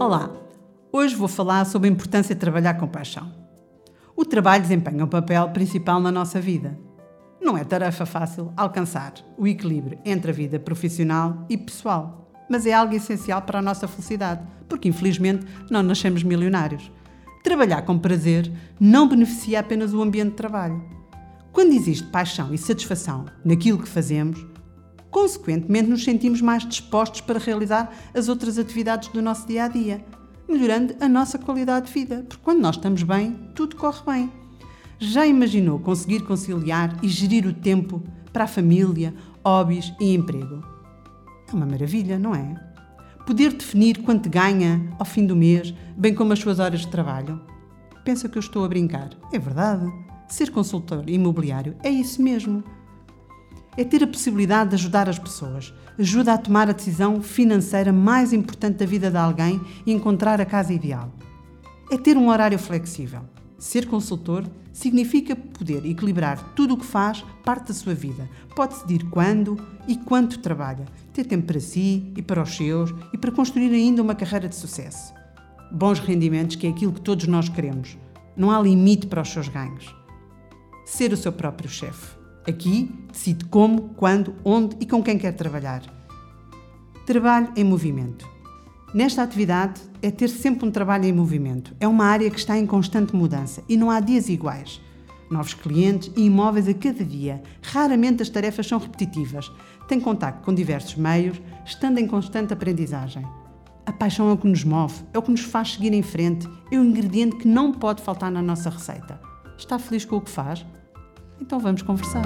Olá! Hoje vou falar sobre a importância de trabalhar com paixão. O trabalho desempenha um papel principal na nossa vida. Não é tarefa fácil alcançar o equilíbrio entre a vida profissional e pessoal, mas é algo essencial para a nossa felicidade, porque infelizmente não nascemos milionários. Trabalhar com prazer não beneficia apenas o ambiente de trabalho. Quando existe paixão e satisfação naquilo que fazemos, Consequentemente, nos sentimos mais dispostos para realizar as outras atividades do nosso dia a dia, melhorando a nossa qualidade de vida, porque quando nós estamos bem, tudo corre bem. Já imaginou conseguir conciliar e gerir o tempo para a família, hobbies e emprego? É uma maravilha, não é? Poder definir quanto ganha ao fim do mês, bem como as suas horas de trabalho? Pensa que eu estou a brincar. É verdade. Ser consultor imobiliário é isso mesmo é ter a possibilidade de ajudar as pessoas. Ajuda a tomar a decisão financeira mais importante da vida de alguém e encontrar a casa ideal. É ter um horário flexível. Ser consultor significa poder equilibrar tudo o que faz parte da sua vida. Pode decidir quando e quanto trabalha, ter tempo para si e para os seus e para construir ainda uma carreira de sucesso. Bons rendimentos, que é aquilo que todos nós queremos. Não há limite para os seus ganhos. Ser o seu próprio chefe. Aqui decide como, quando, onde e com quem quer trabalhar. Trabalho em movimento. Nesta atividade é ter sempre um trabalho em movimento. É uma área que está em constante mudança e não há dias iguais. Novos clientes e imóveis a cada dia. Raramente as tarefas são repetitivas. Tem contato com diversos meios, estando em constante aprendizagem. A paixão é o que nos move, é o que nos faz seguir em frente, é o ingrediente que não pode faltar na nossa receita. Está feliz com o que faz? Então vamos conversar.